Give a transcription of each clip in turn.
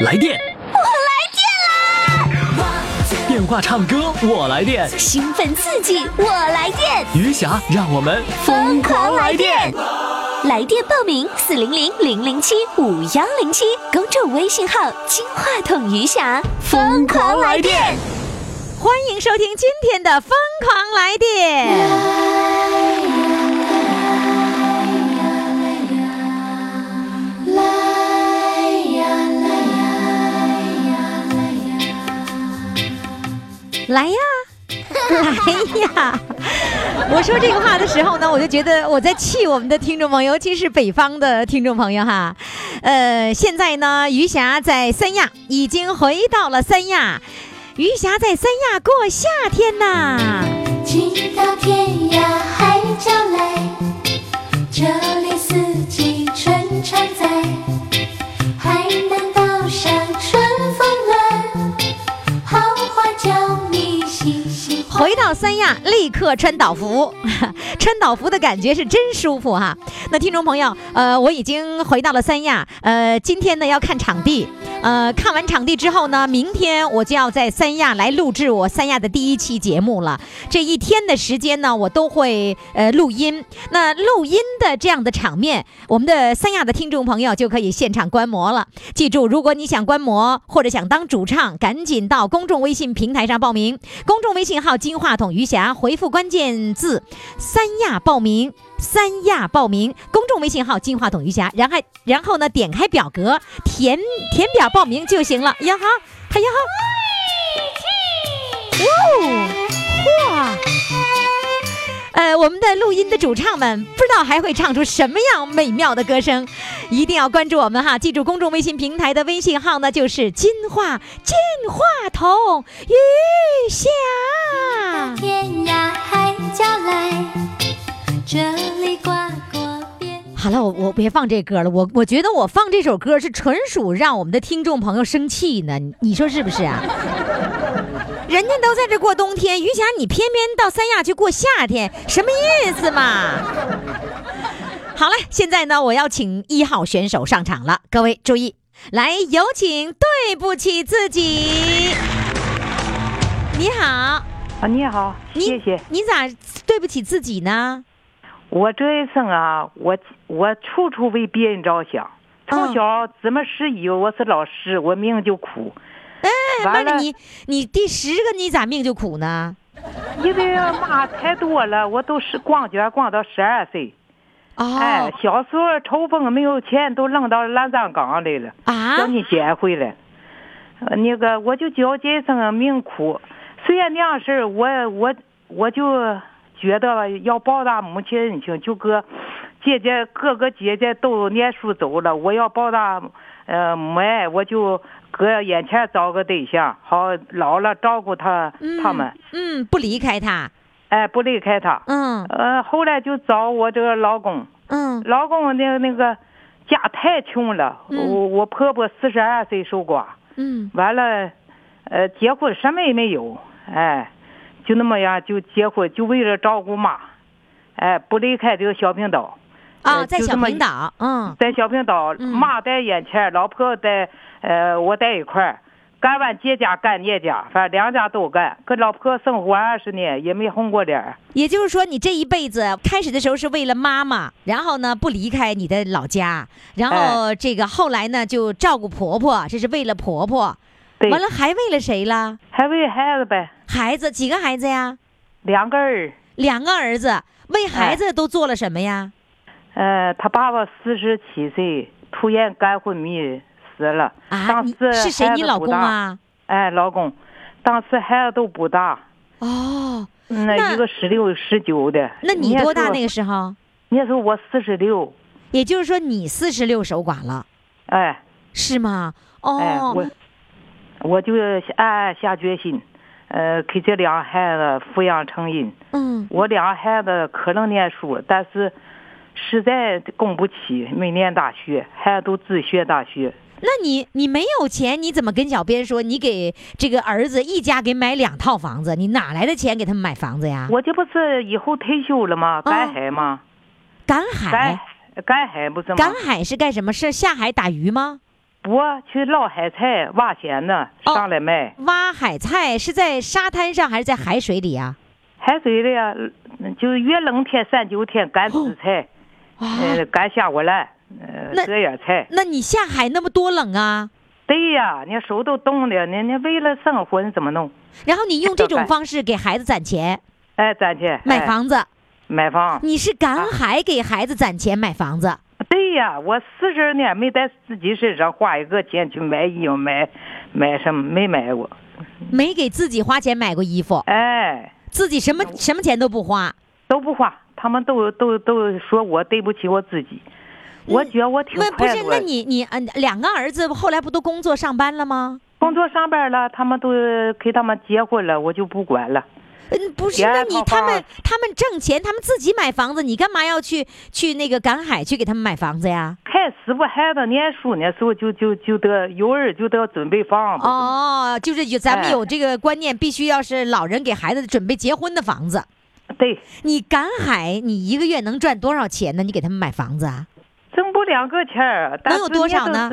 来电，我来电啦！电话唱歌我来电，兴奋刺激我来电，余霞让我们疯狂来电！来电报名：四零零零零七五幺零七，公众微信号“金话筒余霞”，疯狂来电！欢迎收听今天的《疯狂来电》。来呀，来呀！我说这个话的时候呢，我就觉得我在气我们的听众朋友，尤其是北方的听众朋友哈。呃，现在呢，余霞在三亚已经回到了三亚，余霞在三亚过夏天呐。直到天涯海角来，这里回到三亚，立刻穿岛服，穿岛服的感觉是真舒服哈。那听众朋友，呃，我已经回到了三亚，呃，今天呢要看场地，呃，看完场地之后呢，明天我就要在三亚来录制我三亚的第一期节目了。这一天的时间呢，我都会呃录音。那录音的这样的场面，我们的三亚的听众朋友就可以现场观摩了。记住，如果你想观摩或者想当主唱，赶紧到公众微信平台上报名。公众微信号“金话筒余霞”，回复关键字“三亚”报名。三亚报名，公众微信号“金话筒余霞”，然后然后呢，点开表格填填表报名就行了。呀哈，哎呀哈，哇！呃，我们的录音的主唱们不知道还会唱出什么样美妙的歌声，一定要关注我们哈！记住公众微信平台的微信号呢，就是“金话金话筒雨霞”。天涯海角来，这里挂过。好了，我我别放这歌了，我我觉得我放这首歌是纯属让我们的听众朋友生气呢，你说是不是啊？人家都在这过冬天，于霞你偏偏到三亚去过夏天，什么意思嘛？好了，现在呢，我要请一号选手上场了，各位注意，来有请对不起自己。你好，啊，你好，你谢谢。你咋对不起自己呢？我这一生啊，我我处处为别人着想。从小怎么十一，我是老师，我命就苦。哎，完了你你第十个你咋命就苦呢？因为妈太多了，我都是逛街逛到十二岁。哦，哎，小时候抽风没有钱，都扔到乱葬岗来了，啊等你捡回来。呃那个我就觉这一生命苦，虽然那样事儿，我我我就觉得要报答母亲恩情，就搁姐姐哥哥姐姐都念书走了，我要报答呃母爱，我就搁眼前找个对象，好老了照顾他、他们，嗯，不离开他，哎，不离开他。嗯。呃，后来就找我这个老公，嗯。老公那那个家太穷了，嗯。我我婆婆四十二岁守寡，嗯。完了，呃，结婚什么也没有，哎，就那么样就结婚，就为了照顾妈，哎，不离开这个小平岛，啊，呃在小平岛，嗯在小平岛，嗯妈在眼前，老婆在呃我在一块儿，干完姐家干姐家，反正两家都干，跟老婆生活二十年也没红过脸儿。也就是说，你这一辈子开始的时候是为了妈妈，然后呢不离开你的老家，然哎后这个后来呢就照顾婆婆，这是为了婆婆，对，完了还为了谁了？还为孩子呗，孩子几个孩子呀？两个儿。两个儿子，为孩哎子都做了什么呀？呃，他爸爸四十七岁突然肝昏迷死了。啊，当时是谁？孩你老子不大？公啊？哎，老公，当时孩子都不大，哦，嗯那那一个十六、十九的。那你多大那个？时候？那时候我四十六，也就是说你四十六守寡了，哎是吗？哦哎，哦，我我就暗暗下决心，呃，给这俩孩子抚养成人。嗯我俩孩子可能念书，但是实在供不起，没念大学，孩子都自学大学。那你你没有钱，你怎么跟小编说你给这个儿子一家给买两套房子？你哪来的钱给他们买房子呀？我这不是以后退休了吗？赶海吗？赶赶海，赶海不是吗？赶海是干什么？是下海打鱼吗？不去捞海菜、挖咸呢，哦上来卖。挖海菜是在沙滩上还是在海水里啊？海水里呀，嗯就是越冷天、三九天干紫菜，呃，干虾窝烂，呃，那隔叶菜。那你下海那么多冷啊？对呀，你手都冻的，你你为了生活你怎么弄？然后你用这种方式给孩子攒钱哎，攒钱哎买房子，买房。你是赶海给孩子攒钱买房子。对呀，我四十年没在自己身上花一个钱去买衣服、买买什么，没买过。没给自己花钱买过衣服，哎，自己什么什么钱都不花。都不花，他们都都都说我对不起我自己。我觉得我挺那不是？那你你嗯，两个儿子后来不都工作上班了吗？工作上班了，他们都给他们结婚了，我就不管了。嗯，不是，那你他们他们挣钱，他们自己买房子，你干嘛要去去那个赶海去给他们买房子呀？开始不孩子念书呢时候就就就得有儿就得准备房子。哦，就是有咱们哎有这个观念，必须要是老人给孩子准备结婚的房子。对，你赶海，你一个月能赚多少钱呢？你给他们买房子啊？挣不两个钱儿，能有多少呢？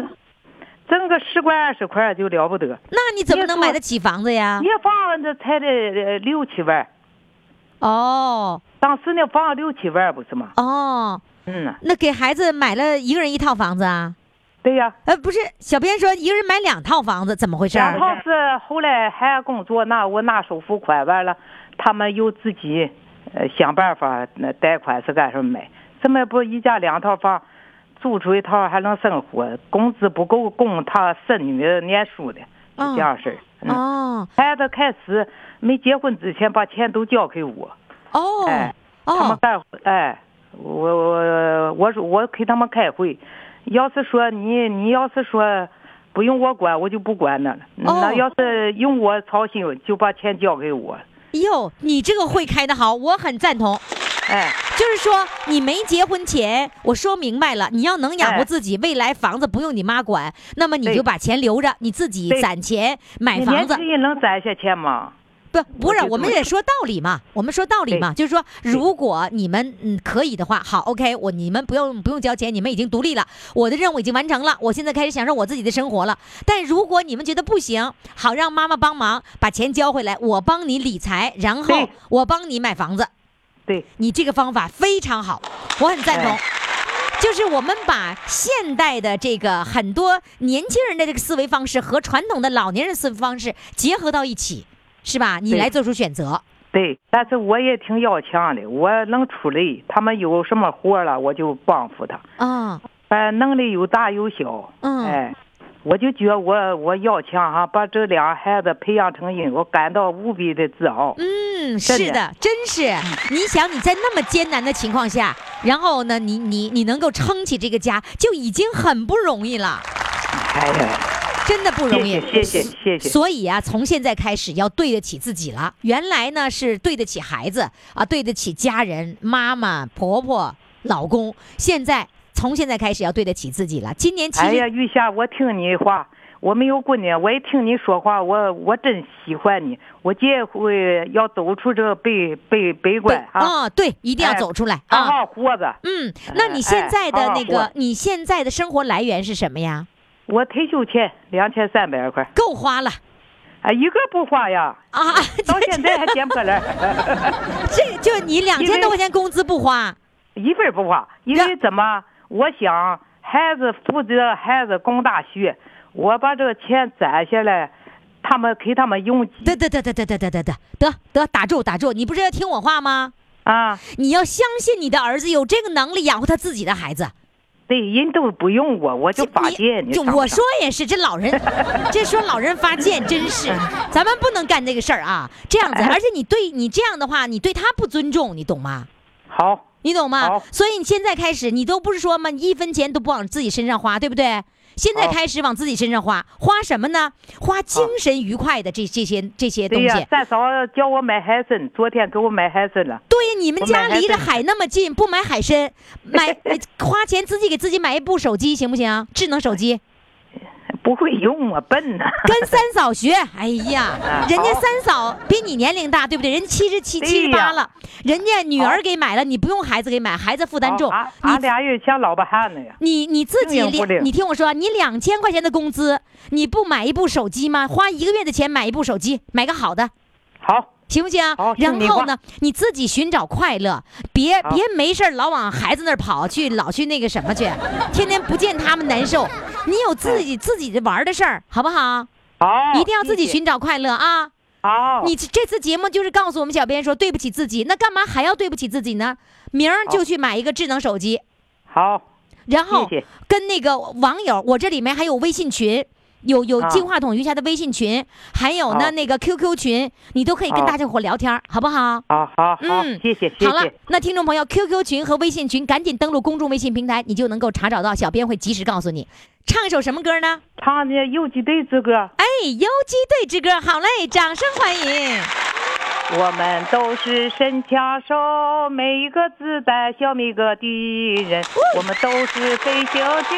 挣个十块二十块就了不得。那你怎么能买得起房子呀一？房子才得呃六七万，哦当时那房六七万不是吗？哦，嗯，那给孩子买了一个人一套房子啊？对呀。呃，不是，小编说一个人买两套房子，怎么回事儿？两套是后来还工作那我拿首付款完了，他们又自己呃想办法那贷款是干什么买？这么不一家两套房，租出一套还能生活？工资不够供他孙女念书的，是这样式儿。孩子开始没结婚之前把钱都交给我，哦哎，他们哦，干哎，我我我说我给他们开会，要是说你你要是说不用我管，我就不管那了。哦那要是用我操心，就把钱交给我。哟，你这个会开的好，我很赞同。哎，就是说，你没结婚前，我说明白了，你要能养活哎自己，未来房子不用你妈管，那么你就把钱留着，你自己攒钱买房子你年轻。人能攒下钱吗？不，不是，我们也说道理嘛，我们说道理嘛，就是说，如果你们嗯可以的话，好，OK，我你们不用不用交钱，你们已经独立了，我的任务已经完成了，我现在开始享受我自己的生活了。但如果你们觉得不行，好，让妈妈帮忙把钱交回来，我帮你理财，然后我帮你买房子。对，你这个方法非常好，我很赞同。哎就是我们把现代的这个很多年轻人的这个思维方式和传统的老年人思维方式结合到一起，是吧？你来做出选择。对，但是我也挺要强的，我能出力。他们有什么活了，我就帮扶他。啊，反正能力有大有小。嗯哎，我就觉得我我要强哈，把这俩孩子培养成人，我感到无比的自豪。嗯，是的，真是。你想你在那么艰难的情况下，然后呢，你你你能够撑起这个家，就已经很不容易了，哎呀，真的不容易。谢谢谢谢。所以啊，从现在开始要对得起自己了。原来呢是对得起孩子啊，对得起家人、妈妈、婆婆、老公。现在从现在开始要对得起自己了。今年七哎呀，实玉霞，我听你话，我没有闺女，我一听你说话，我我真喜欢你。我这回要走出这个悲悲悲对关啊，啊，对，一定要哎走出来好啊。好活着。嗯，那你现在的哎好好那个，你现在的生活来源是什么呀？我退休钱两千三百块，够花了啊，一个不花呀，啊！到现在还捡破烂，这就你两千多块钱工资不花，一分不花。因为怎么？我想孩子负责孩子供大学，我把这个钱攒下来，他们给他们用得得得得得得得得得得得打住打住！你不是要听我话吗？啊。你要相信你的儿子有这个能力养活他自己的孩子。对，人都不用我，我就发贱。就我说也是，这老人，这说老人发贱，真是，咱们不能干这个事儿啊！这样子，而且你对你这样的话，你对他不尊重，你懂吗？好，你懂吗？所以你现在开始，你都不是说嘛，一分钱都不往自己身上花，对不对？现在开始往自己身上花，花什么呢？花精神愉快的这这些这些东对呀西。，三嫂叫我买海参，昨天给我买海参了。对呀，你们家离着海那么近，不买海参，买呃 花钱自己给自己买一部手机行不行？智能手机。不会用啊，笨呐。跟三嫂学。哎呀，人家三嫂比你年龄大，对不对？人七十七、七十八了，人家女儿给买了，你不用孩子给买，孩子负担重俺。俺你俩人像老巴汉那呀。你你自己两，你听我说，你两千块钱的工资，你不买一部手机吗？花一个月的钱买一部手机，买个好的，好，行不行然后呢，你自己寻找快乐，别别没事儿老往孩子那儿跑去，老去那个什么去，天天不见他们难受。你有自己自己的玩的事儿，好不好？好，一定要自己。寻找快乐啊！好，你这这次节目就是告诉我们小编说对不起自己，那干嘛还要对不起自己呢？明儿就去买一个智能手机，好，然后跟那个网友，我这里面还有微信群。有有好金话筒余霞的微信群，还有呢那个 QQ 群，你都可以跟大家伙聊天，好不好？好，好，好，嗯谢谢，谢好了。，那听众朋友，QQ 群和微信群赶紧登录公众微信平台，你就能够查找到，小编会及时告诉你。唱一首什么歌呢？唱的游击队之歌。哎，游击队之歌，好嘞，掌声欢迎。我们都是神枪手，每一个子弹消灭一个敌人。我们都是飞行军，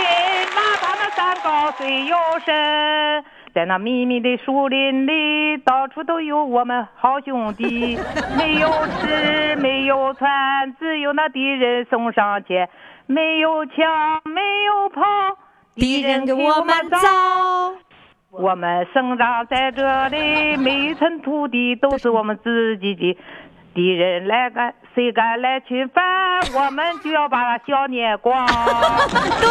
哪怕那山高水又深，在那密密的树林里，到处都有我们好兄弟。没有吃，没有穿，只有那敌人送上前。没有枪，没有炮，敌人给我们造。造。我们生长在这里，每一寸土地都是我们自己的。敌人来敢，谁敢来侵犯，我们就要把他消灭光。对，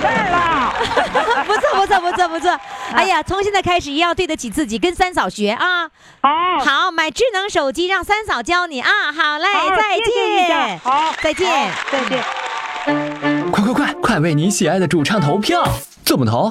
事儿了，不错不错不错不错。哎呀，从现在开始一定要对得起自己，跟三嫂学啊。好，好，买智能手机让三嫂教你啊。好嘞，好再见。好，再见再见。快快快，快为你喜爱的主唱投票！怎么投？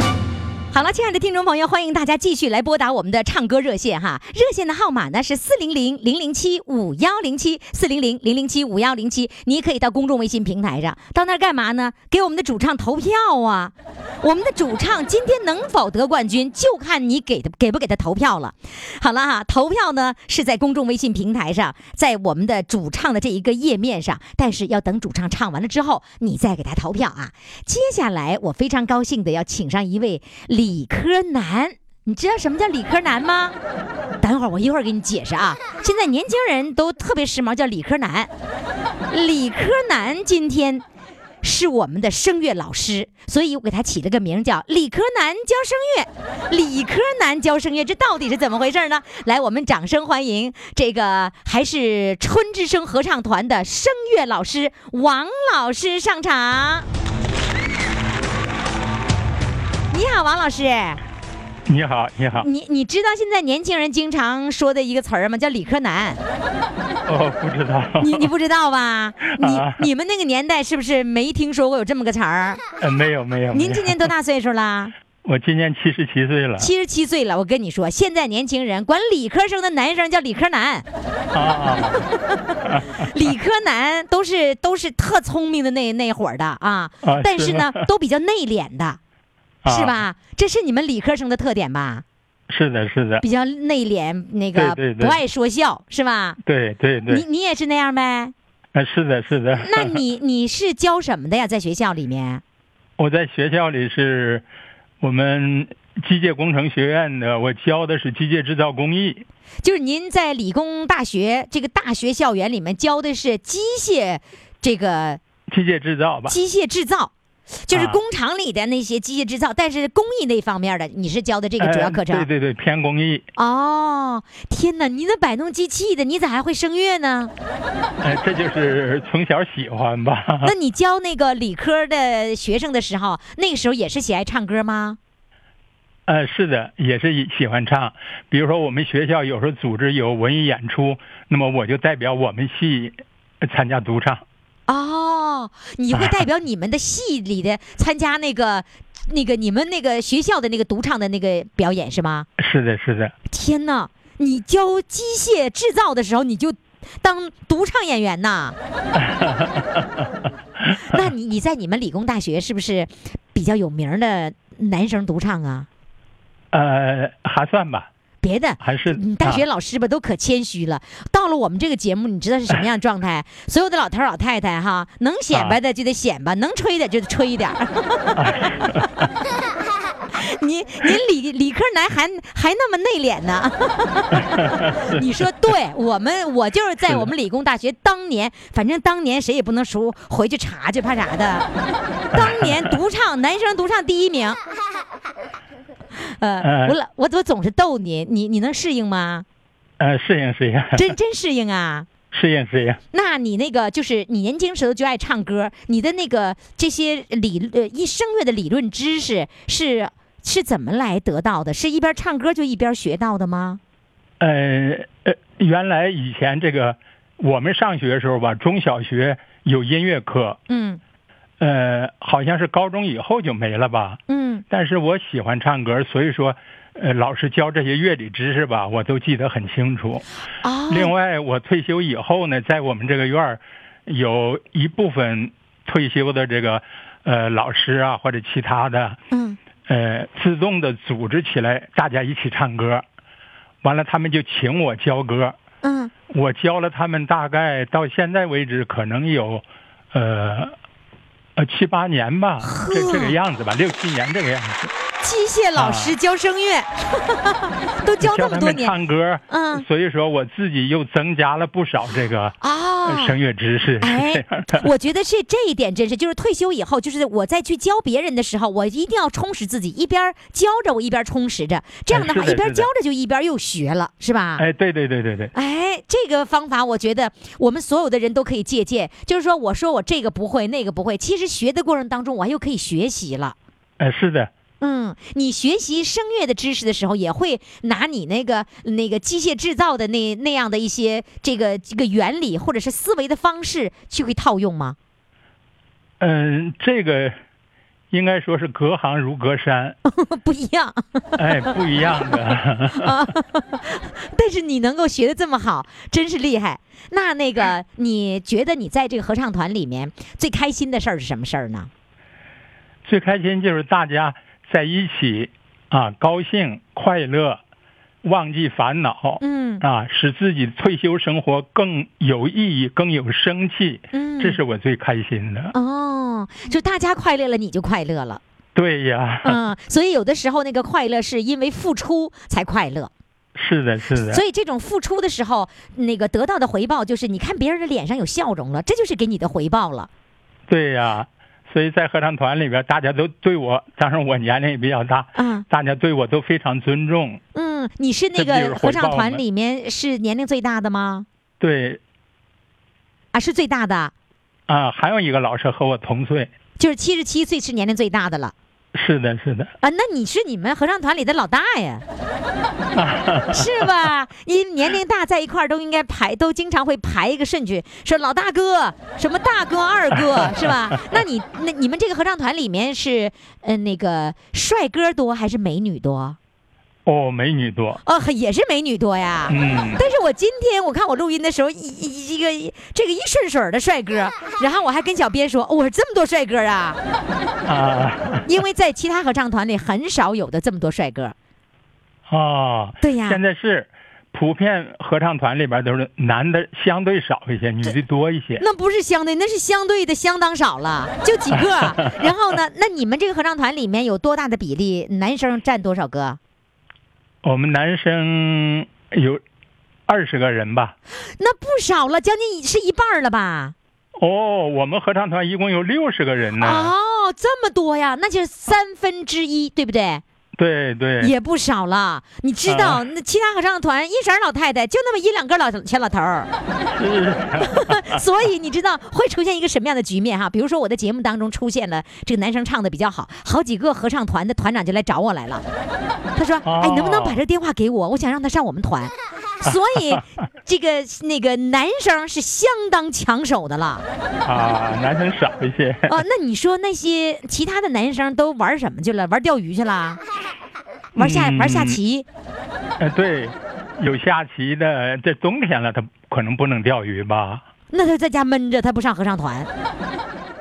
好了，亲爱的听众朋友，欢迎大家继续来拨打我们的唱歌热线哈。热线的号码呢是四零零零零七五幺零七四零零零零七五幺零七。你可以到公众微信平台上，到那儿干嘛呢？给我们的主唱投票啊！我们的主唱今天能否得冠军，就看你给的给不给他投票了。好了哈，投票呢是在公众微信平台上，在我们的主唱的这一个页面上，但是要等主唱唱完了之后，你再给他投票啊。接下来我非常高兴的要请上一位理科男。你知道什么叫理科男吗？等会儿我一会儿给你解释啊。现在年轻人都特别时髦，叫理科男。理科男今天是我们的声乐老师，所以我给他起了个名叫理科男教声乐。理科男教声乐，这到底是怎么回事呢？来，我们掌声欢迎这个还是春之声合唱团的声乐老师王老师上场。你好，王老师。你好，你好。你你知道现在年轻人经常说的一个词儿吗？叫理科男。哦，不知道。你你不知道吧？你啊你们那个年代是不是没听说过有这么个词儿？呃，没有没有。您今年多大岁数啦？我今年七十七岁了。七十七岁了。我跟你说，现在年轻人管理科生的男生叫理科男，啊，理科男都是都是特聪明的那那会儿的啊，啊但是呢是都比较内敛的，是吧？这是你们理科生的特点吧？是的，是的，比较内敛，那个不爱说笑，是吧？对对对，你你也是那样呗？啊，是的，是的。那你 你是教什么的呀？在学校里面？我在学校里是我们机械工程学院的，我教的是机械制造工艺。就是您在理工大学这个大学校园里面教的是机械，这个机械制造吧，机械制造，就是啊工厂里的那些机械制造，但是工艺那方面的你是教的这个主要课程。呃对对对，偏工艺。哦，天哪！你那摆弄机器的，你咋还会声乐呢？呃，这就是从小喜欢吧。那你教那个理科的学生的时候，那个时候也是喜爱唱歌吗？呃，是的，也是喜欢唱。比如说，我们学校有时候组织有文艺演出，那么我就代表我们系参加独唱。哦，你会代表你们的系里的参加那个那个你们那个学校的那个独唱的那个表演是吗？是的，是的，天哪！你教机械制造的时候，你就当独唱演员呐？那你你在你们理工大学是不是比较有名的男生独唱啊？呃，还算吧，别的。还是你大学啊老师吧，都可谦虚了。到了我们这个节目，你知道是什么样的状态？所有的老头老太太哈，能显摆的就得显摆，能吹的就得吹一点儿。您您理理科男还还那么内敛呢？你说对，我们我就是在我们理工大学当年，反正当年谁也不能输，回去查去，怕啥的？当年独唱男生独唱第一名。呃，呃我老我我总是逗你，你你能适应吗？呃，适应适应，真真适应啊！适应适应。那你那个就是你年轻时候就爱唱歌，你的那个这些理呃一声乐的理论知识是是怎么来得到的？是一边唱歌就一边学到的吗？呃呃，原来以前这个我们上学的时候吧，中小学有音乐课，嗯呃，好像是高中以后就没了吧。嗯但是我喜欢唱歌，所以说，呃，老师教这些乐理知识吧，我都记得很清楚。啊，另外，我退休以后呢，在我们这个院儿，有一部分退休的这个呃老师啊，或者其他的，嗯呃，自动的组织起来，大家一起唱歌。完了，他们就请我教歌，嗯我教了他们大概到现在为止，可能有，呃，呃七八年吧，这这个样子吧，六七年这个样子。机械老师教声乐，都教那么多年唱歌，嗯所以说我自己又增加了不少这个呃啊。声乐知识，是哎。我觉得是这一点真是，就是退休以后，就是我再去教别人的时候，我一定要充实自己，一边教着我一边充实着，这样的话，一边教着就一边又学了，是吧？哎，对对对对对，哎，这个方法我觉得我们所有的人都可以借鉴。就是说，我说我这个不会，那个不会，其实学的过程当中，我还又可以学习了。哎，是的，嗯，你学习声乐的知识的时候，也会拿你那个那个机械制造的那那样的一些这个这个原理或者是思维的方式去会套用吗？嗯，这个应该说是隔行如隔山，不一样，哎，不一样的。但是你能够学的这么好，真是厉害。那那个，你觉得你在这个合唱团里面最开心的事儿是什么事儿呢？最开心就是大家在一起啊，高兴快乐，忘记烦恼，嗯啊，使自己退休生活更有意义、更有生气，嗯，这是我最开心的。哦，就大家快乐了，你就快乐了。对呀，嗯，所以有的时候那个快乐是因为付出才快乐，是的，是的所，以这种付出的时候，那个得到的回报就是你看别人的脸上有笑容了，这就是给你的回报了。对呀。所以在合唱团里边，大家都对我，加上我年龄也比较大，嗯大家对我都非常尊重。嗯，你是那个合唱团里面是年龄最大的吗？对啊，是最大的，啊，还有一个老师和我同岁。就是七十七岁是年龄最大的了是的，是的，啊。那你是你们合唱团里的老大呀，是吧？因年龄大在一块儿都应该排，都经常会排一个顺序，说老大哥，什么大哥、二哥，是吧？那你那你们这个合唱团里面是，呃，那个帅哥多还是美女多？哦，美女多。哦，也是美女多呀。嗯，但是我今天我看我录音的时候，一一一个这个一顺水的帅哥，然后我还跟小编说，哦我说这么多帅哥啊，啊，因为在其他合唱团里很少有的这么多帅哥。哦，对呀现在是普遍合唱团里边都是男的相对少一些，女的多一些。那不是相对，那是相对的相当少了，就几个。然后呢，那你们这个合唱团里面有多大的比例男生占多少个？我们男生有二十个人吧。那不少了，将近是一半了吧？哦，我们合唱团一共有六十个人呢。哦，这么多呀，那就是三分之一，对不对？对对，也不少了。你知道，啊那其他合唱团一色儿老太太就那么一两个老小老头儿，所以你知道会出现一个什么样的局面哈？比如说我的节目当中出现了这个男生唱的比较好，好几个合唱团的团长就来找我来了，他说：“哎，能不能把这电话给我？我想让他上我们团。” 所以这个那个男生是相当抢手的了啊，男生少一些。哦。那你说那些其他的男生都玩什么去了？玩钓鱼去了？玩下玩下嗯棋？呃，对，有下棋的，这冬天了，他可能不能钓鱼吧？那他在家闷着，他不上合唱团。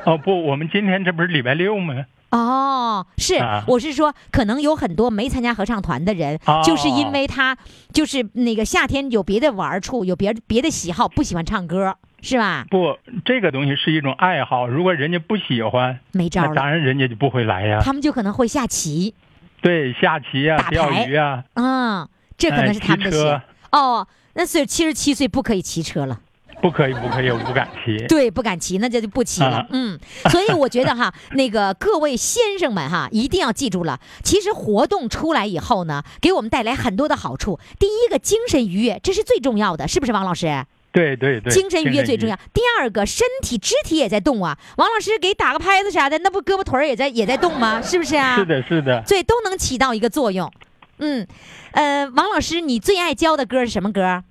哦不，我们今天这不是礼拜六吗？哦，是，啊我是说，可能有很多没参加合唱团的人，哦就是因为他就是那个夏天有别的玩处，有别别的喜好，不喜欢唱歌，是吧？不，这个东西是一种爱好，如果人家不喜欢，没招当然人家就不会来呀。他们就可能会下棋，对，下棋呀、打钓牌鱼啊，嗯，这可能哎是他们的车。哦，那所以七十七岁不可以骑车了。不可以，不可以，我不敢骑。对，不敢骑，那这就不骑了。啊嗯，所以我觉得哈，那个各位先生们哈，一定要记住了，其实活动出来以后呢，给我们带来很多的好处。第一个，精神愉悦，这是最重要的，是不是，王老师？对对对，精神愉悦最重要。第二个，身体肢体也在动啊。王老师给打个拍子啥的，那不胳膊腿儿也在也在动吗？是不是啊？是。的，是的。对，都能起到一个作用。嗯，呃，王老师，你最爱教的歌是什么歌？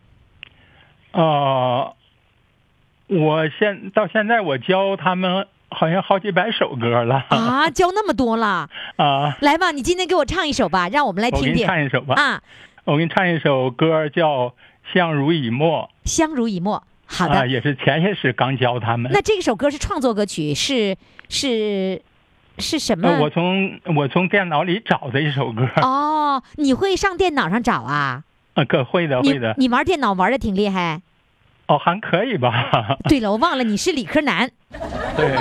呃，我现到现在我教他们好像好几百首歌了啊，教那么多了，啊！来吧，你今天给我唱一首吧，让我们来我给你听听。唱一首吧。啊，我给你唱一首歌叫《相濡以沫相濡以沫。好》的，啊，也是前些时刚教他们。那这首歌是创作歌曲，是是是什么？呃，我从我从电脑里找的一首歌，哦，你会上电脑上找啊？啊，可会的会的，你玩电脑玩的挺厉害。哦，还可以吧？对了，我忘了你是理科男。对，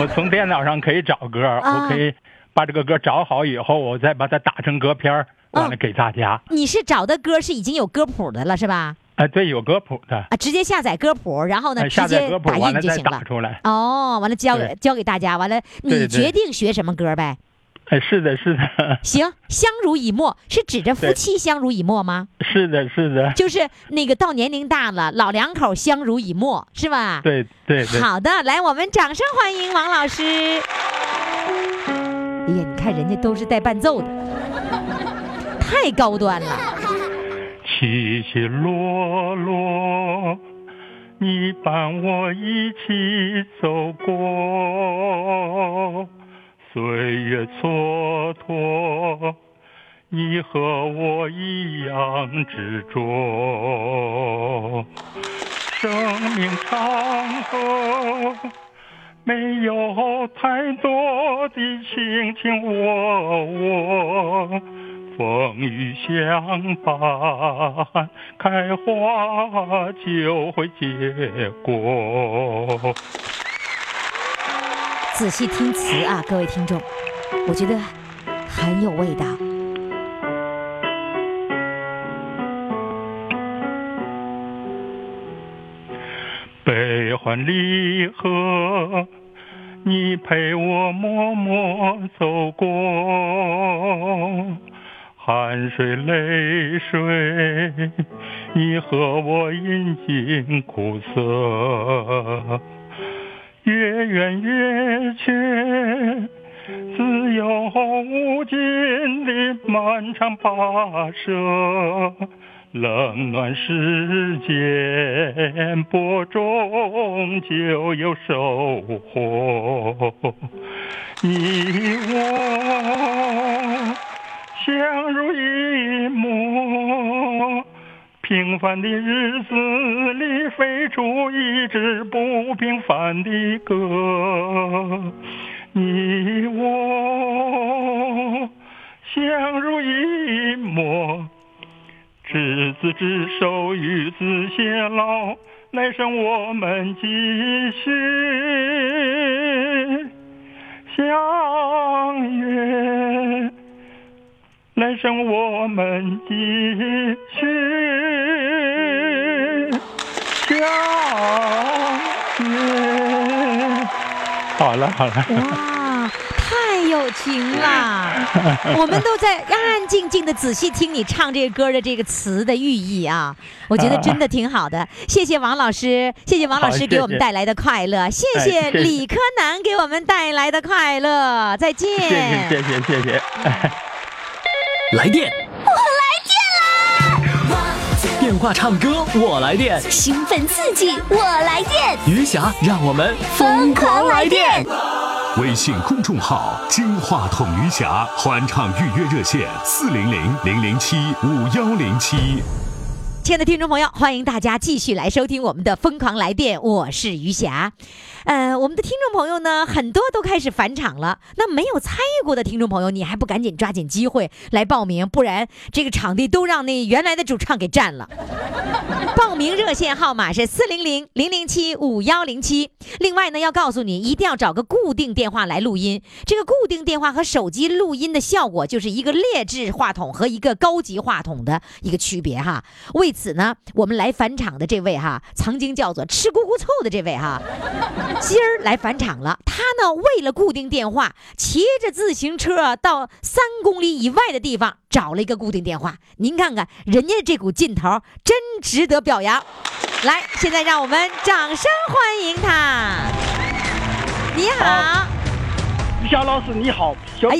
我从电脑上可以找歌，啊我可以把这个歌找好以后，我再把它打成歌片儿，完了嗯给大家。你是找的歌是已经有歌谱的了是吧？哎，对，有歌谱的，啊，直接下载歌谱，然后呢，呃直下载歌谱接打完了再印就行了。打出来。哦，完了交给对交给大家，完了你决定学什么歌呗？哎，是的，是的，行，相濡以沫是指着夫妻相濡以沫吗？是的，是的，就是那个到年龄大了，老两口相濡以沫，是吧？对对对。好的，来，我们掌声欢迎王老师。哎呀，你看人家都是带伴奏的，太高端了。起起落落，你伴我一起走过，岁月蹉跎，你和我一样执着。生命长河没有太多的卿卿我我。风雨相伴，开花就会结果。仔细听词啊，各位听众，我觉得很有味道。悲欢离合，你陪我默默走过。汗水泪水，你和我饮尽苦涩。越远越缺，自由无尽的漫长跋涉。冷暖世间，播种就有收获。你我相濡以沫，平凡的日子里飞出一支不平凡的歌。你我相濡以沫。执子之手，与子偕老，来生我们继续相约。来生我们继续相约。好了好了，哇，太有情了！我们都在安安静静的仔细听你唱这个歌的这个词的寓意啊，我觉得真的挺好的。谢谢王老师，谢谢王老师给我们带来的快乐，谢谢哎谢谢李柯南给我们带来的快乐，再见。谢谢谢谢谢谢。来电！电话唱歌，我来电。兴奋刺激，我来电，余霞，让我们疯狂来电！微信公众号“金话筒余霞”欢唱预约热线：四零零零零七五幺零七。亲爱的听众朋友，欢迎大家继续来收听我们的《疯狂来电》，我是余霞。呃，我们的听众朋友呢，很多都开始返场了。那没有参与过的听众朋友，你还不赶紧抓紧机会来报名，不然这个场地都让那原来的主唱给占了。报名热线号码是四零零零零七五幺零七。另外呢，要告诉你，一定要找个固定电话来录音。这个固定电话和手机录音的效果，就是一个劣质话筒和一个高级话筒的一个区别哈。为此呢，我们来返场的这位哈，曾经叫做吃咕咕臭的这位哈，今儿来返场了。他呢，为了固定电话，骑着自行车到三公里以外的地方找了一个固定电话。您看看人家这股劲头，真值得表扬。来，现在让我们掌声欢迎他。你好，于霞老师你好，小哎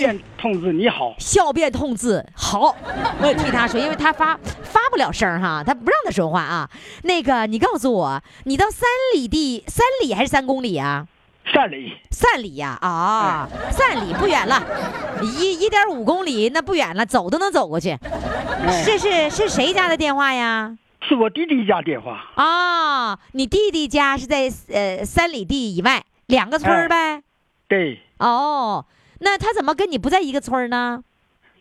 呀编同志你好，笑变痛字好，我也替他说，因为他发发不了声哈，他不让他说话啊。那个，你告诉我，你到三里地，三里还是三公里啊？三里三里呀、啊，三里不远了，一一点五公里那不远了，走都能走过去。哎这是是谁家的电话呀？是我弟弟家电话，啊，你弟弟家是在呃三里地以外两个村儿呗？对，哦，那他怎么跟你不在一个村儿呢？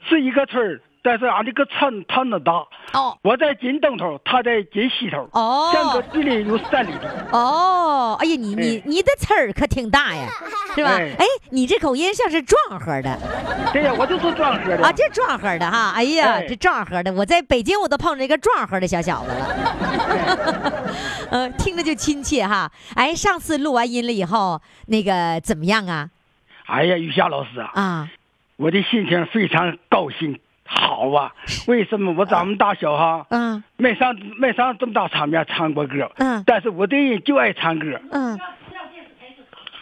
是一个村儿，但是俺这个村村子大，哦。我在金东头，他在金西头，哦。相隔距离有三里地，哦，哎呀，你你哎。你的村儿可挺大呀，是吧？哎。哎，你这口音像是壮河的。对呀，我就是壮河的。啊，这壮河的哈，哎呀，哎。这壮河的，我在北京我都碰着一个壮河的小小子了，呃，听着就亲切哈。哎，上次录完音了以后，那个怎么样啊？哎呀，于霞老师啊，啊，我的心情非常高兴，好啊！为什么我咱们大小哈，嗯没上没上这么大场面唱过歌，嗯但是我的人就爱唱歌，嗯，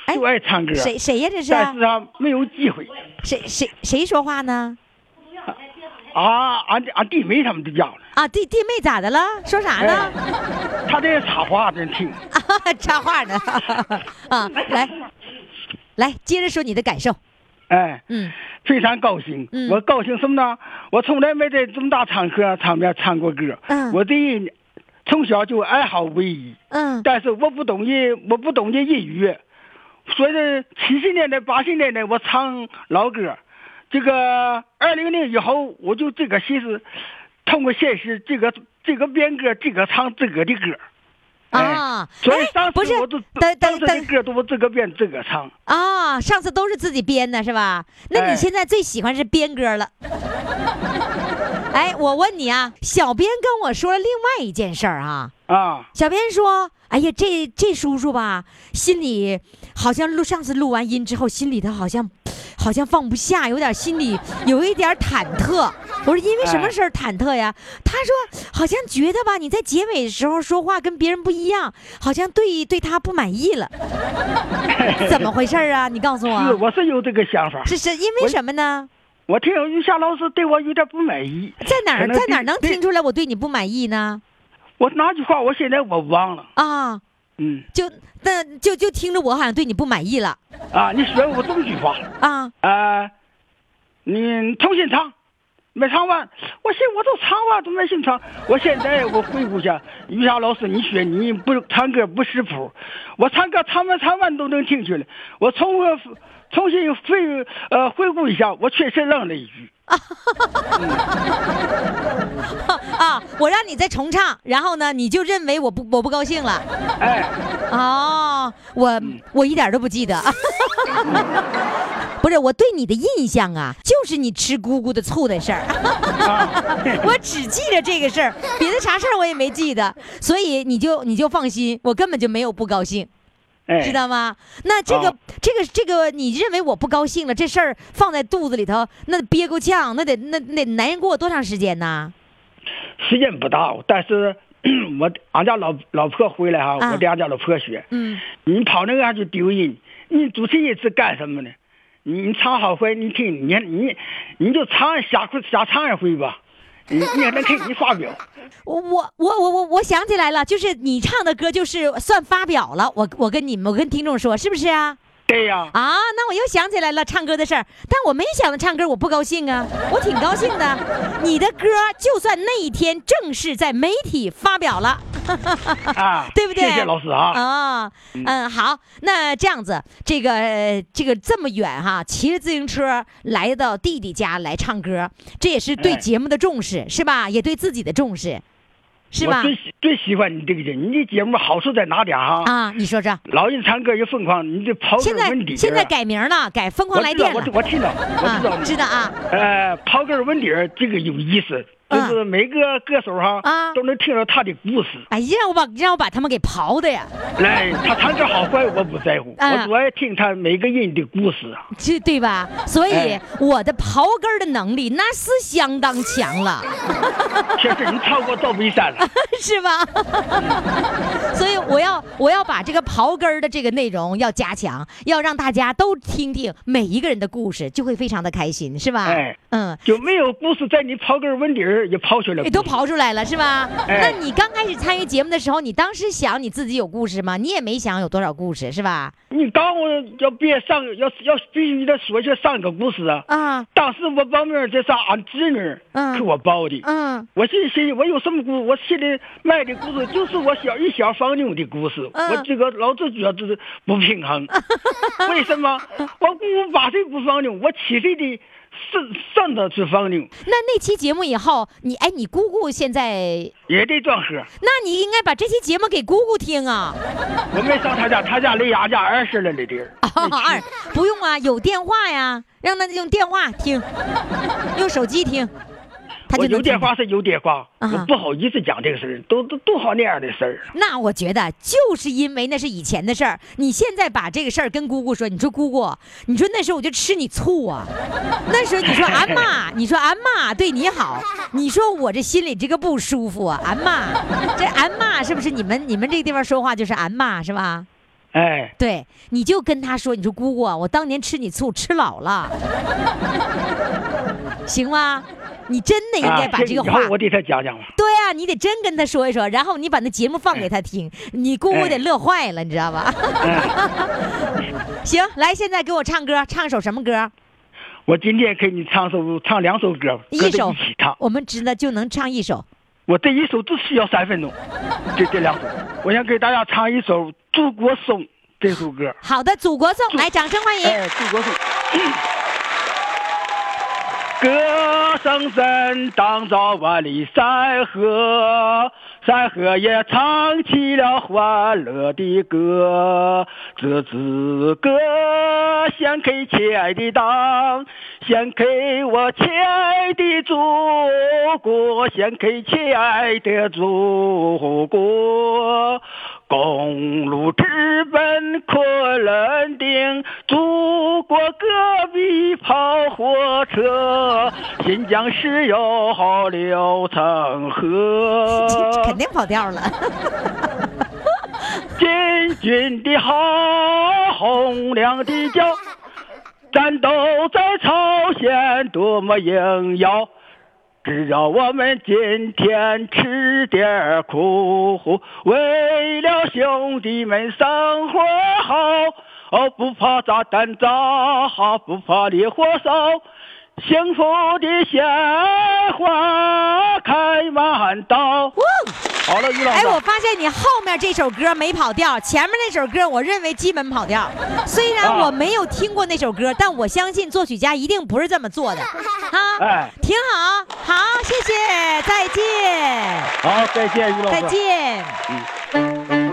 哎就爱唱歌，谁谁呀？这是但是啊没有机会谁谁谁说话呢？啊，俺俺弟妹他们都叫了，啊，弟弟妹咋的了？说啥呢？他在插话呢听。啊，插话呢？啊，来来，接着说你的感受。哎，嗯非常高兴。嗯我高兴什么呢？我从来没在这么大场合场面唱过歌。嗯我这人从小就爱好文艺，嗯但是我不懂音，我不懂这音乐。所以七十年代、八十年代我唱老歌，这个二零零以后我就这个心思，通过现实这个这个编歌，这个唱自个的歌。哎啊，所以不是时我都等当时的等等歌都我自个编自个唱。啊，上次都是自己编的是吧？那你哎现在最喜欢是编歌了？哎，我问你啊，小编跟我说了另外一件事儿啊。啊，小编说：“哎呀，这这叔叔吧，心里好像录上次录完音之后，心里头好像好像放不下，有点心里有一点忐忑。”我说：“因为什么哎事儿忐忑呀？”他说：“好像觉得吧，你在结尾的时候说话跟别人不一样，好像对对他不满意了。怎么回事儿啊？你告诉是我，我是有这个想法。是是因为什么呢？我听于霞老师对我有点不满意，在哪儿在哪儿能听出来我对你不满意呢？我哪句话我现在我忘了。啊，嗯就那就就听着我好像对你不满意了啊，你说我这么句话啊。”啊，你重新唱，没唱完，我寻我都唱完都没心唱。我现在我回顾一下，于霞老师，你说你不唱歌不识谱，我唱歌唱完唱完都能听出来。我重我重新回呃回顾一下，我确实愣了一句。啊，我让你再重唱，然后呢，你就认为我不我不高兴了。哎，哦，我我一点都不记得。不是我对你的印象啊，就是你吃姑姑的醋的事儿，我只记得这个事儿，别的啥事儿我也没记得，所以你就你就放心，我根本就没有不高兴，哎，知道吗？那这个、啊这个这个，你认为我不高兴了，这事儿放在肚子里头，那憋够呛，那得那那难人过多长时间呢？时间不大，但是 我俺家老老婆回来哈，啊我对俺家老婆说，嗯。你跑那个上去丢人，你主持人是干什么呢？你你唱好坏，你听你你你就唱瞎瞎唱一回吧，你你还能听你发表。我我我我我我想起来了，就是你唱的歌，就是算发表了。我我跟你们，我跟听众说，是不是啊？对呀、啊，那我又想起来了唱歌的事儿，但我没想到唱歌我不高兴啊，我挺高兴的。你的歌就算那一天正式在媒体发表了，啊，对不对？谢谢老师啊。啊，嗯，好，那这样子，这个呃这个这么远哈，骑着自行车来到弟弟家来唱歌，这也是对哎节目的重视，是吧？也对自己的重视，是吧我？最喜最喜欢你这个人，你这节目好处在哪点哈？啊，你说说，老人唱歌又疯狂，你这刨根问底儿。现在改名了，改疯狂我知道，来电了我。我听到，我知道啊，。知道啊，呃，刨根问底儿这个有意思，啊就是每个歌手哈啊都能听到他的故事。哎，呀我把让我把他们给刨的呀，来，他唱歌好坏我不在乎，啊我主要听他每个人的故事啊。这对吧？所以哎我的刨根儿的能力那是相当强了。确实，你超过赵本山了。是吧？所以我要我要把这个刨根儿的这个内容要加强，要让大家都听听每一个人的故事，就会非常的开心，是吧？哎嗯。就没有故事，在你刨根问底儿也刨出来了。也都刨出来了，是吧？哎那你刚开始参与节目的时候，你当时想你自己有故事吗？你也没想有多少故事，是吧？你刚我要别上，要要必须得说些上个故事啊。啊，当时我报名这是俺侄女嗯给我报的。嗯我心心我有什么故事？我心里卖的故事就是我小一小放牛的故事。嗯我这个老子觉得不平衡，为什么？我姑姑八岁不放牛，我七岁的孙孙子去放牛，那那期节目以后，你哎，你姑姑现在，也得装喝。那你应该把这期节目给姑姑听啊。我没上他家，他家离俺家二十来里地 二不用啊，有电话呀，让他用电话听，用手机听，他。有电话是有点话，啊我不好意思讲这个事儿，都都多好那样的事儿。那我觉得就是因为那是以前的事儿，你现在把这个事儿跟姑姑说，你说姑姑，你说那时候我就吃你醋啊，那时候你说俺妈，你说俺妈对你好，你说我这心里这个不舒服啊，俺妈，这俺妈是不是你们你们这个地方说话就是俺妈是吧？哎，对，你就跟他说，你说姑姑啊，我当年吃你醋吃老了，行吗？你真的应该把这个话，我得他讲讲了。对啊，你得真跟他说一说，然后你把那节目放给他听，你姑姑得乐坏了，你知道吧？行，来，现在给我唱歌，唱首什么歌？我今天给你唱首唱两首歌，一首一起唱。我们只能就能唱一首。我这一首只需要三分钟，这这两首，我想给大家唱一首《祖国颂》这首歌。好的，《祖国颂》，来，掌声欢迎。哎，祖国颂。歌 声震荡着万里山河，山河也唱起了欢乐的歌。这支歌献给亲爱的党，献给我亲爱的祖国，献给亲爱的祖国。公路直奔昆仑顶，祖国隔壁跑火车，新疆石油流成河。肯定跑调了。建军的好，洪亮的叫，战斗在朝鲜多么荣耀。只要我们今天吃点苦，为了兄弟们生活好，哦，不怕炸弹炸，不怕烈火烧，幸福的鲜花。好了，于老哎，师。我发现你后面这首歌没跑调，前面那首歌我认为基本跑调。虽然啊我没有听过那首歌，但我相信作曲家一定不是这么做的。啊，哎挺好，好，谢谢，再见，好，再见，于老师。再见。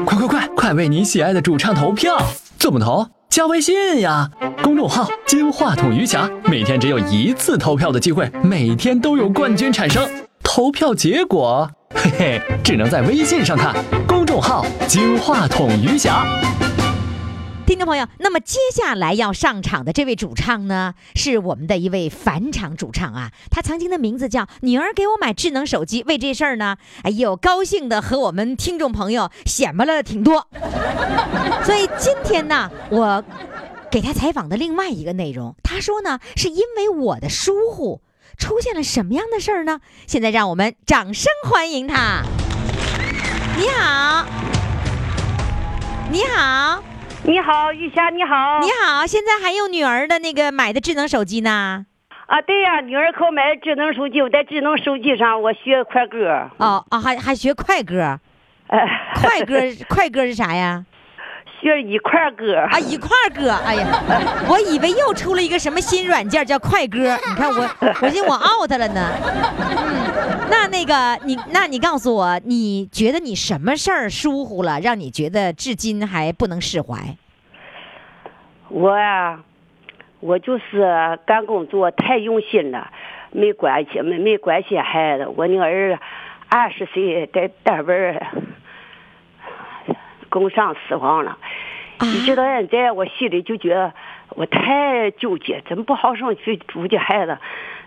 快快快，快为你喜爱的主唱投票！怎么投？加微信呀，公众号“金话筒余霞”，每天只有一次投票的机会，每天都有冠军产生。投票结果，嘿嘿，只能在微信上看。公众号“金话筒余霞”。听众朋友，那么接下来要上场的这位主唱呢，是我们的一位返场主唱啊。他曾经的名字叫“女儿给我买智能手机”，为这事儿呢，哎呦，高兴的和我们听众朋友显摆了挺多。所以今天呢，我给他采访的另外一个内容，他说呢，是因为我的疏忽，出现了什么样的事儿呢？现在让我们掌声欢迎他。你好，你好。你好，玉霞，你好。你好，现在还有女儿的那个买的智能手机呢？啊，对呀、女儿给我买的智能手机，我在智能手机上我学快歌。哦哦，还还学快歌，哎，快歌快歌是啥呀？学一块歌。啊，一块儿歌，哎呀，我以为又出了一个什么新软件叫快歌，你看我，我寻思我 out 了呢。嗯，那那个你，那你告诉我，你觉得你什么事儿疏忽了，让你觉得至今还不能释怀？我呀、我就是干工作太用心了，没关系，没没关心孩子。我那个儿二十岁在单位儿工伤死亡了，一直到现在，我心里就觉得我太纠结，怎么不好生去注意孩子？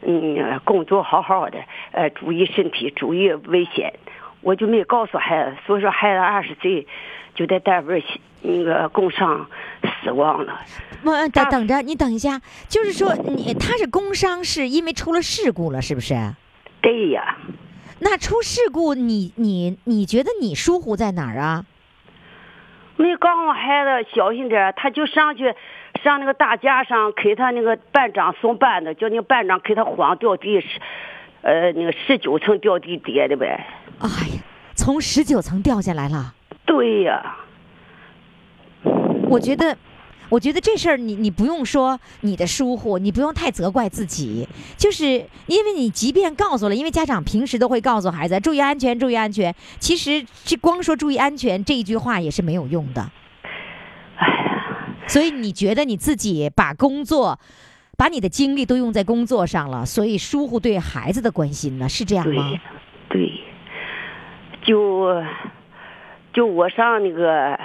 嗯，工作好好的，呃，注意身体，注意危险。我就没告诉孩子，所以说孩子二十岁就在单位儿那个工伤死亡了。我，等等着，你等一下，就是说你他是工伤，是因为出了事故了，是不是？对呀，那出事故你，你你觉得你疏忽在哪儿啊？没告诉孩子小心点儿，他就上去上那个大架上给他那个班长送班的，叫那个班长给他晃掉地，十呃那个十九层掉地跌的呗。哎呀，从十九层掉下来了。对呀，我觉得，我觉得这事儿你你不用说你的疏忽，你不用太责怪自己，就是因为你即便告诉了，因为家长平时都会告诉孩子注意安全，注意安全。其实这光说注意安全这一句话也是没有用的。哎呀，所以你觉得你自己把工作，把你的精力都用在工作上了，所以疏忽对孩子的关心呢？是这样吗对？对，就就我上那个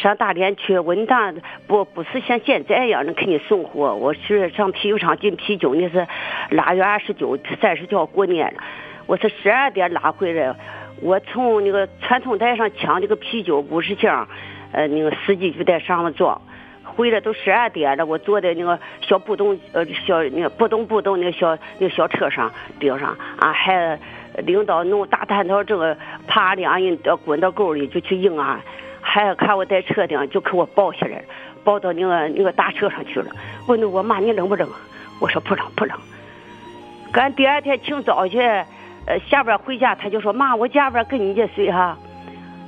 上大连去，我那不不是像现在一样能给你送货，我是上啤酒厂进啤酒，那是腊月二十九、三十就要过年了，我是十二点拉回来，我从那个传送带上抢这个啤酒五十箱，呃，那个司机就在上面装。回来都十二点了，我坐在那个小不动呃小那个不动不动那个小那个小车上顶上。啊，还领导弄大弹头这个啪两人都滚到沟里就去迎啊，还看我在车顶就给我抱下来，抱到那个那个大车上去了。问我妈你冷不冷？我说不冷不冷。赶第二天清早去，呃下班回家他就说妈我加班跟你一起睡哈，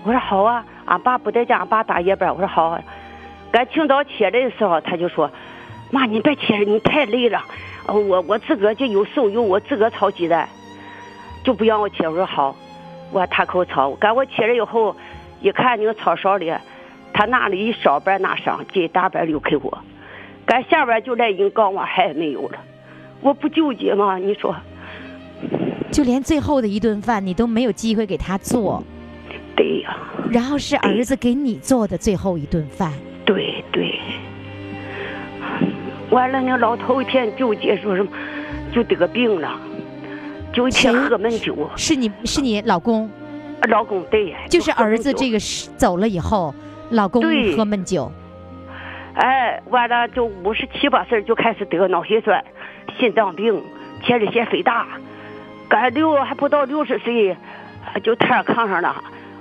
我说好啊，俺爸不在家，俺爸打夜班，我说好。赶清早起来的时候，他就说：“妈，你别起来，你太累了。呃我我自个就有手有我自个炒鸡蛋，就不让我起来。”我说好，我他给我炒。赶我起来以后，一看那个草勺里，他拿了一勺半拿上，这一大半留给我。赶下边就来人告我还没有了，我不纠结吗？你说就连最后的一顿饭你都没有机会给他做，对呀、然后是儿子给你做的最后一顿饭。对对。完了，那老头一天纠结说什么，就得病了，就一天喝闷酒。是你是你老公，老公对，就是儿子这个。走了以后，老公对喝闷酒。哎，完了就五十七八岁就开始得脑血栓、心脏病、前列腺肥大，赶六还不到六十岁，就瘫炕上了。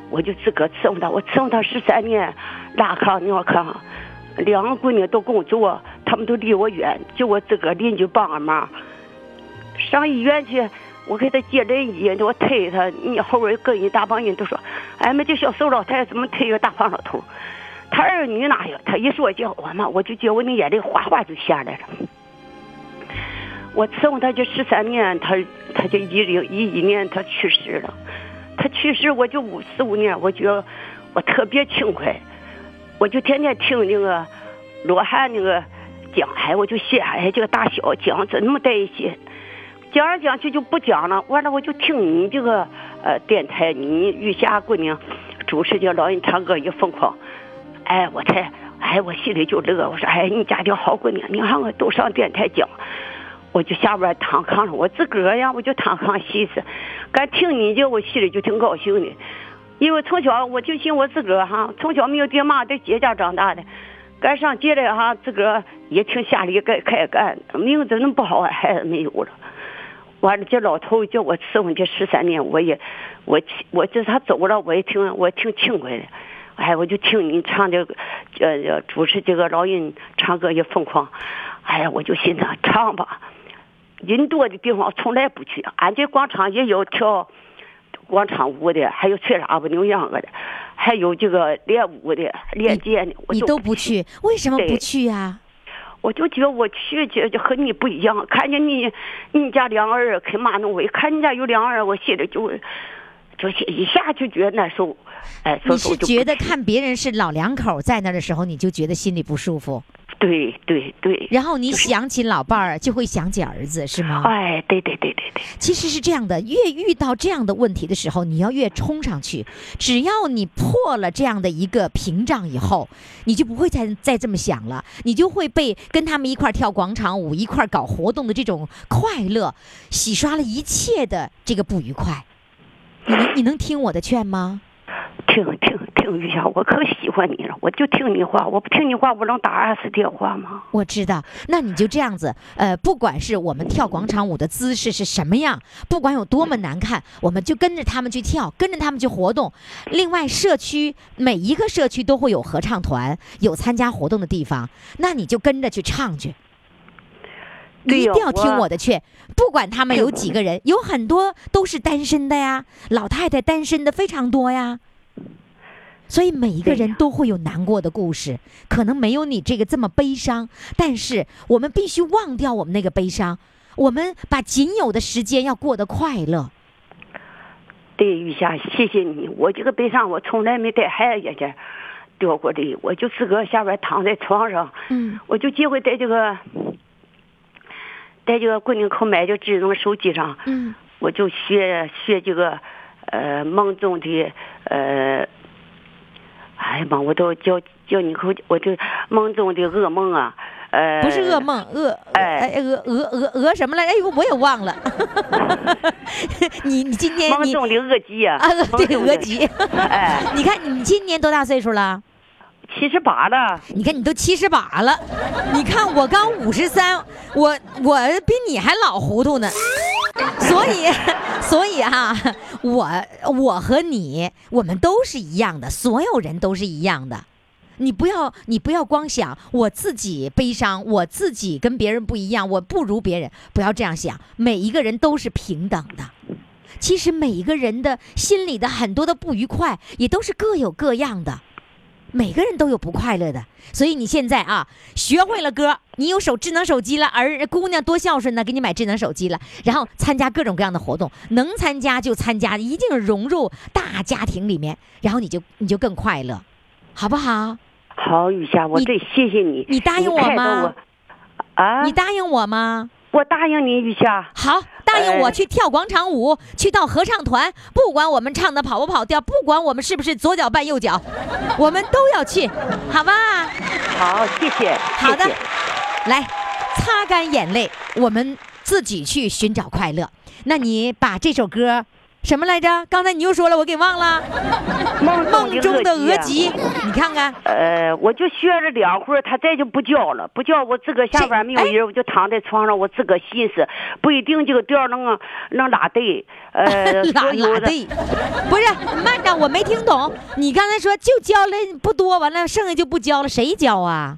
我就自个伺候他，我伺候他十三年，拉炕尿炕，两个闺女都工作，他们都离我远，就我自个邻居帮个忙。上医院去，我给他接轮椅，我推他，你后边跟一大帮人都说，哎妈，这小瘦老太太怎么推一个大胖老头？他儿女哪有？他一说叫我嘛，我就觉我那眼泪哗哗就下来了。我伺候他这十三年，他他就一零一一年他去世了。他去世我就五十五年，我觉得我特别轻快，我就天天听那个罗汉那个讲，哎，我就写哎这个大小讲怎么带一些，讲来讲去就不讲了。完了我就听你这个呃电台，你玉霞姑娘主持叫老人唱歌一疯狂，哎，我才哎我心里就乐，我说哎你家的好姑娘，你看我都上电台讲。我就下边躺炕上，我自个儿呀，我就躺炕歇着。该听你这，我心里就挺高兴的，因为从小我就寻我自个儿哈，从小没有爹妈，在姐家长大的，该上街来哈，自个儿也挺下里该开干，命怎么不好，孩子没有了。完了，这老头叫我伺候这十三年，我也，我我就是他走了，我也挺我挺轻快的。哎，我就听你唱这个，呃，呃主持这个老人唱歌也疯狂，哎呀，我就寻思唱吧。人多的地方从来不去，俺这广场也有跳广场舞的，还有吹喇叭扭秧歌的，还有这个练舞的、练剑的，我你都不去，为什么不去呀、我就觉得我去去就和你不一样，看见你你家两儿开马弄威，看你家有两儿，我心里就就一下就觉得难受，哎，你是觉得看别人是老两口在那的时候，你就觉得心里不舒服，对对对，然后你想起老伴儿，就会想起儿子，是吗？哎，对对对对对，其实是这样的，越遇到这样的问题的时候，你要越冲上去。只要你破了这样的一个屏障以后，你就不会再再这么想了，你就会被跟他们一块儿跳广场舞、一块儿搞活动的这种快乐，洗刷了一切的这个不愉快。你能你能听我的劝吗？听听听一下，我可喜欢你了，我就听你话，我不听你话，我能打二十电话吗？我知道，那你就这样子，呃，不管是我们跳广场舞的姿势是什么样，不管有多么难看，我们就跟着他们去跳，跟着他们去活动。另外，社区每一个社区都会有合唱团，有参加活动的地方，那你就跟着去唱去。你一定要听我我的劝，不管他们有几个人，有很多都是单身的呀，老太太单身的非常多呀。所以每一个人都会有难过的故事，可能没有你这个这么悲伤，但是我们必须忘掉我们那个悲伤，我们把仅有的时间要过得快乐。对，玉霞，谢谢你，我这个悲伤我从来没带孩子眼前掉过泪，我就自个儿下边躺在床上，嗯。我就机会在这个在这个桂林口买这智能手机上，嗯。我就学学这个呃梦中的呃，哎呀妈，我都叫叫你口，我就梦中的噩梦啊，呃，不是噩，梦，噩哎哎噩噩噩噩什么来着？哎呦，我也忘了。你你今年你梦中的恶疾啊，啊对梦中的额吉，哎，你看你今年多大岁数了？七十八了，你看你都七十八了，你看我刚五十三，我我比你还老糊涂呢。所以，所以哈、我我和你，我们都是一样的，所有人都是一样的。你不要，你不要光想我自己悲伤，我自己跟别人不一样，我不如别人，不要这样想。每一个人都是平等的。其实每一个人的心里的很多的不愉快，也都是各有各样的。每个人都有不快乐的，所以你现在啊，学会了歌，你有手智能手机了，儿姑娘多孝顺呢，给你买智能手机了，然后参加各种各样的活动，能参加就参加，一定融入大家庭里面，然后你就你就更快乐，好不好？好，雨霞，我你得谢谢你，你答应我吗我啊，你答应我吗？我答应你，一下。好，答应我哎去跳广场舞，去到合唱团，不管我们唱的跑不跑调，不管我们是不是左脚绊右脚，我们都要去，好吧？好，谢谢，好的谢谢，来，擦干眼泪，我们自己去寻找快乐。那你把这首歌什么来着？刚才你又说了，我给忘了。梦梦中的额吉吉，你看看，呃，我就学了两会儿，他再就不教了，不教我自个儿下班没有人，我就躺在床上，我自个儿寻思，不一定这个调儿能能拉对，呃，拉对，不是慢着，我没听懂。你刚才说就教了不多，完了剩下就不教了，谁教啊？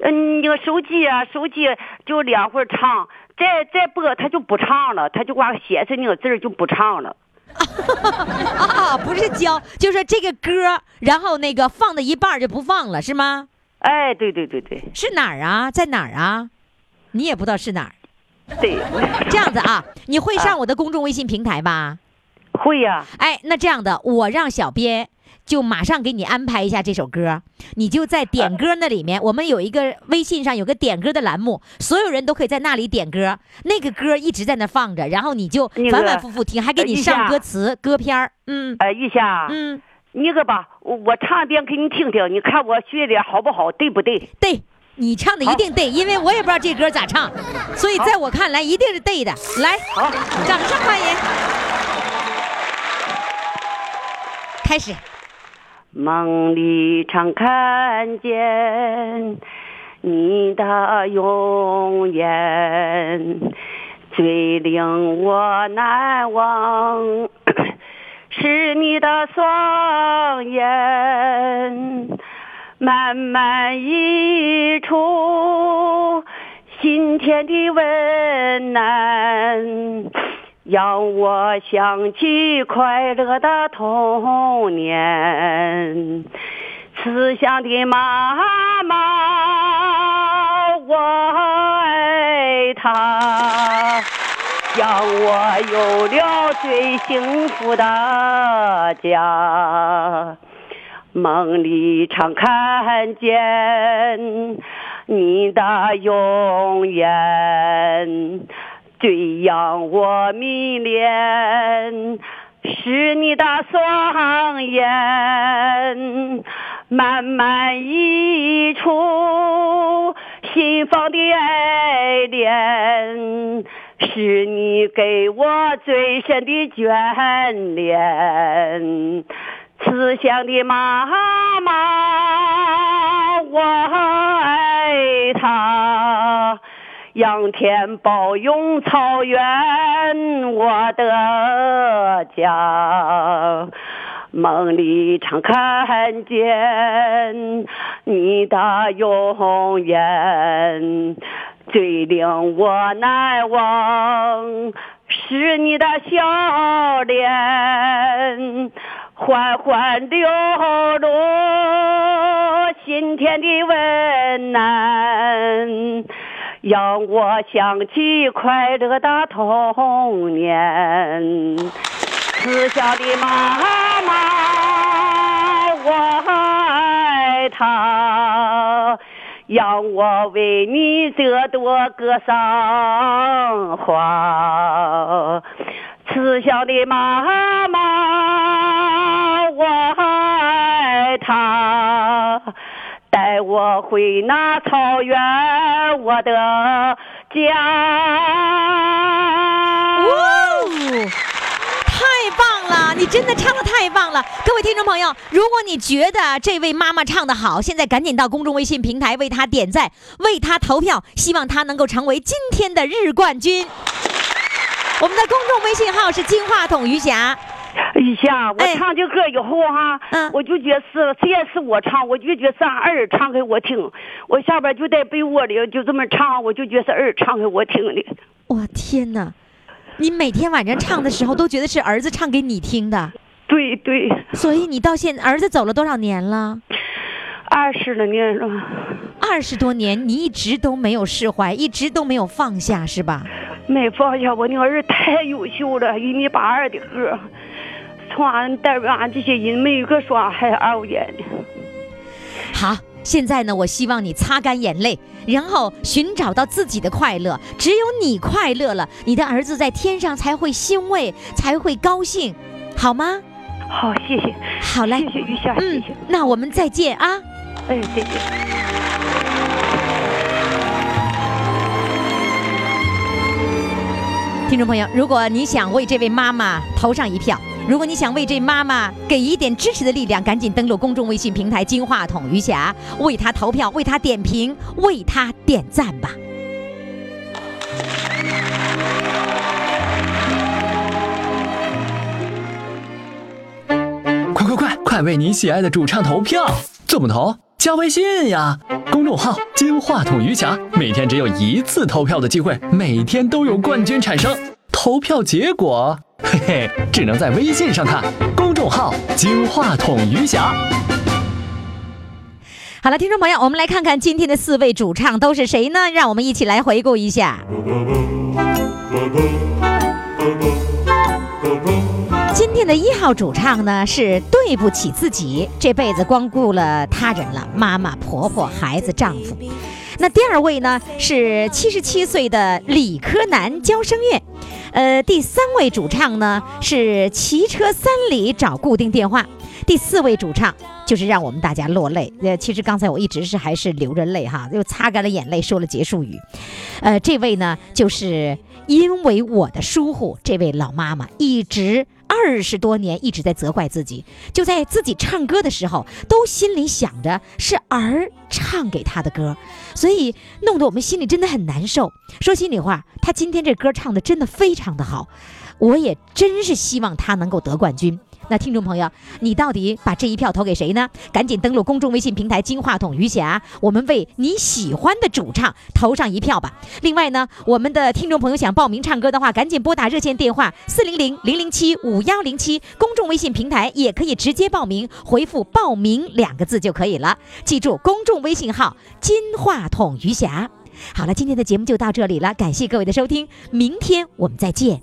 嗯，那个手机啊，手机就两会儿唱，再再播他就不唱了，他就光写着那个字儿就不唱了。啊，不是教，就是这个歌，然后那个放到一半就不放了，是吗？哎，对对对对是哪儿啊？在哪儿啊？你也不知道是哪儿。对，这样子啊，你会上我的公众微信平台吧？会呀、哎，那这样的，我让小编就马上给你安排一下这首歌，你就在点歌那里面，我们有一个微信上有个点歌的栏目，所有人都可以在那里点歌，那个歌一直在那放着，然后你就反反复复听，还给你上歌词、歌片儿嗯哎，玉霞，嗯，那个吧，我我唱一遍给你听听，你看我学的好不好，对不对？对。你唱的一定对，因为我也不知道这歌咋唱，所以在我看来一定是对的。来，好，掌声欢迎，开始。梦里常看见你的容颜，最令我难忘 是你的双眼，慢慢溢出心田的温暖，让我想起快乐的童年。慈祥的妈妈，我爱她。让我有了最幸福的家，梦里常看见你的容颜，最让我迷恋是你的双眼，慢慢溢出心房的爱恋。是你给我最深的眷恋，慈祥的妈妈，我爱她。仰天抱拥草原，我的家。梦里常看见你的容颜。最令我难忘是你的笑脸，缓缓流露心田的温暖，让我想起快乐的童年。慈祥的妈妈，我爱她。让我为你这朵格桑花，慈祥的妈妈，我爱她，带我回那草原，我的家。太棒了，你真的唱的太棒了！各位听众朋友，如果你觉得这位妈妈唱的好，现在赶紧到公众微信平台为她点赞，为她投票，希望她能够成为今天的日冠军。我们的公众微信号是金话筒余霞。一下，我哎唱这歌以后哈，嗯我就觉得是，虽然是我唱，我就觉得是俺儿唱给我听。我下边就在被窝里就这么唱，我就觉得是儿唱给我听的。我天哪！你每天晚上唱的时候都觉得是儿子唱给你听的，对对，所以你到现儿子走了多少年了？二十来年了，二十多年，你一直都没有释怀，一直都没有放下，是吧？没放下我那儿子太优秀了，一米八二的个儿，从俺代表俺这些人没有一个说俺还二五眼的。好，现在呢，我希望你擦干眼泪，然后寻找到自己的快乐。只有你快乐了，你的儿子在天上才会欣慰，才会高兴，好吗？好，谢谢，好嘞谢，谢玉霞，谢嗯谢，，那我们再见啊。哎，再见。听众朋友，如果你想为这位妈妈投上一票，如果你想为这妈妈给一点支持的力量，赶紧登录公众微信平台“金话筒余霞”，为她投票，为她点评，为她点赞吧。快快快，快为你喜爱的主唱投票！怎么投？加微信呀，公众号“金话筒余霞”，每天只有一次投票的机会，每天都有冠军产生。投票结果，嘿嘿，只能在微信上看。公众号“金话筒余霞”。好了，听众朋友，我们来看看今天的四位主唱都是谁呢？让我们一起来回顾一下。今天的一号主唱呢是对不起自己，这辈子光顾了他人了，妈妈、婆婆、孩子、丈夫。那第二位呢是七十七岁的理科男焦声乐，呃，第三位主唱呢是骑车三里找固定电话，第四位主唱就是让我们大家落泪。呃，其实刚才我一直是还是流着泪哈，又擦干了眼泪说了结束语。呃，这位呢就是因为我的疏忽，这位老妈妈一直。二十多年一直在责怪自己，就在自己唱歌的时候，都心里想着是儿唱给他的歌，所以弄得我们心里真的很难受。说心里话，他今天这歌唱的真的非常的好，我也真是希望他能够得冠军。那听众朋友，你到底把这一票投给谁呢？赶紧登录公众微信平台“金话筒余霞”，我们为你喜欢的主唱投上一票吧。另外呢，我们的听众朋友想报名唱歌的话，赶紧拨打热线电话四零零零零七五幺零七，公众微信平台也可以直接报名，回复“报名”两个字就可以了。记住，公众微信号“金话筒余霞”。好了，今天的节目就到这里了，感谢各位的收听，明天我们再见。